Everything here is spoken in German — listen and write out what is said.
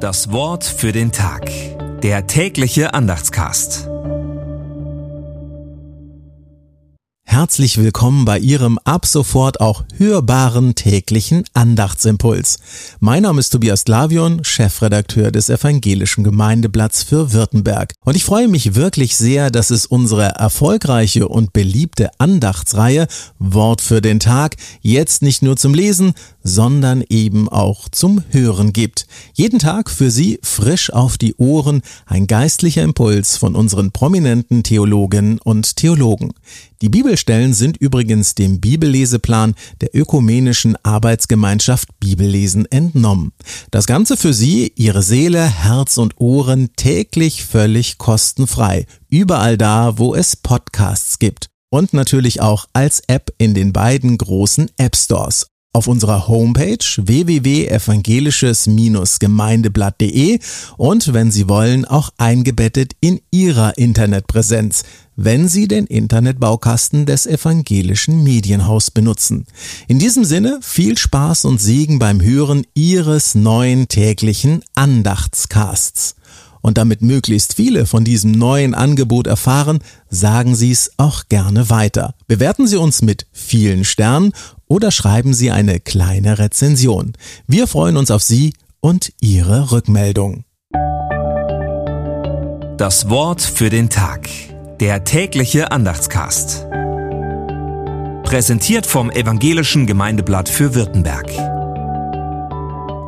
Das Wort für den Tag. Der tägliche Andachtscast. Herzlich willkommen bei Ihrem ab sofort auch hörbaren täglichen Andachtsimpuls. Mein Name ist Tobias Glavion, Chefredakteur des Evangelischen Gemeindeblatts für Württemberg. Und ich freue mich wirklich sehr, dass es unsere erfolgreiche und beliebte Andachtsreihe Wort für den Tag jetzt nicht nur zum Lesen, sondern eben auch zum Hören gibt. Jeden Tag für Sie frisch auf die Ohren ein geistlicher Impuls von unseren prominenten Theologinnen und Theologen. Die Bibelstellen sind übrigens dem Bibelleseplan der ökumenischen Arbeitsgemeinschaft Bibellesen entnommen. Das Ganze für Sie, Ihre Seele, Herz und Ohren täglich völlig kostenfrei. Überall da, wo es Podcasts gibt. Und natürlich auch als App in den beiden großen App Stores auf unserer Homepage www.evangelisches-gemeindeblatt.de und wenn Sie wollen auch eingebettet in Ihrer Internetpräsenz, wenn Sie den Internetbaukasten des evangelischen Medienhaus benutzen. In diesem Sinne viel Spaß und Segen beim Hören Ihres neuen täglichen Andachtscasts. Und damit möglichst viele von diesem neuen Angebot erfahren, sagen Sie es auch gerne weiter. Bewerten Sie uns mit vielen Sternen oder schreiben Sie eine kleine Rezension. Wir freuen uns auf Sie und Ihre Rückmeldung. Das Wort für den Tag. Der tägliche Andachtscast. Präsentiert vom Evangelischen Gemeindeblatt für Württemberg.